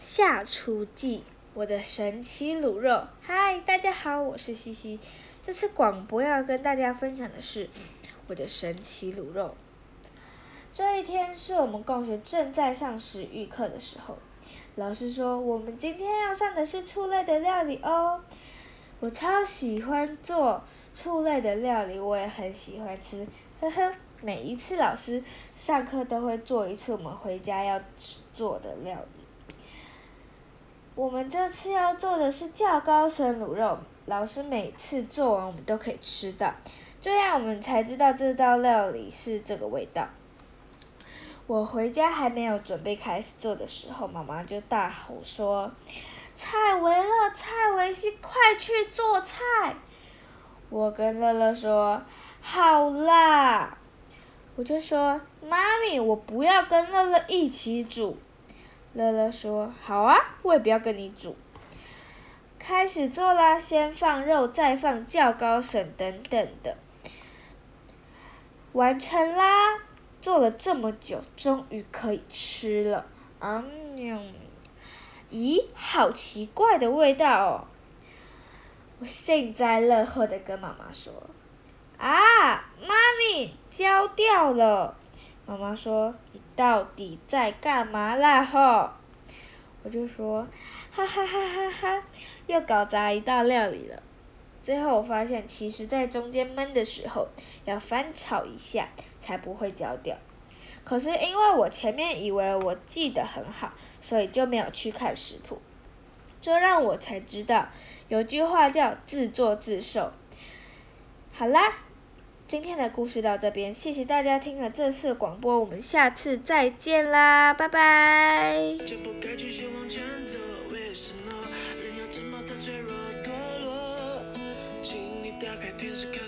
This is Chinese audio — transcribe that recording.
下厨记，我的神奇卤肉。嗨，大家好，我是西西。这次广播要跟大家分享的是我的神奇卤肉。这一天是我们共学正在上食育课的时候，老师说我们今天要上的是醋类的料理哦。我超喜欢做醋类的料理，我也很喜欢吃，呵呵。每一次老师上课都会做一次我们回家要做的料理。我们这次要做的是较高笋卤肉，老师每次做完我们都可以吃到，这样我们才知道这道料理是这个味道。我回家还没有准备开始做的时候，妈妈就大吼说：“蔡维乐，蔡维西，快去做菜！”我跟乐乐说：“好啦。”我就说：“妈咪，我不要跟乐乐一起煮。”乐乐说：“好啊，我也不要跟你煮。”开始做啦，先放肉，再放较高笋等等的，完成啦！做了这么久，终于可以吃了。嗯，咦，好奇怪的味道哦！我幸灾乐祸的跟妈妈说：“啊，妈咪，焦掉了。”妈妈说：“你到底在干嘛啦？”吼，我就说：“哈哈哈哈哈，又搞砸一道料理了。”最后我发现，其实在中间焖的时候要翻炒一下，才不会焦掉。可是因为我前面以为我记得很好，所以就没有去看食谱，这让我才知道有句话叫“自作自受”。好啦。今天的故事到这边，谢谢大家听了这次广播，我们下次再见啦，拜拜。请你打开电视看。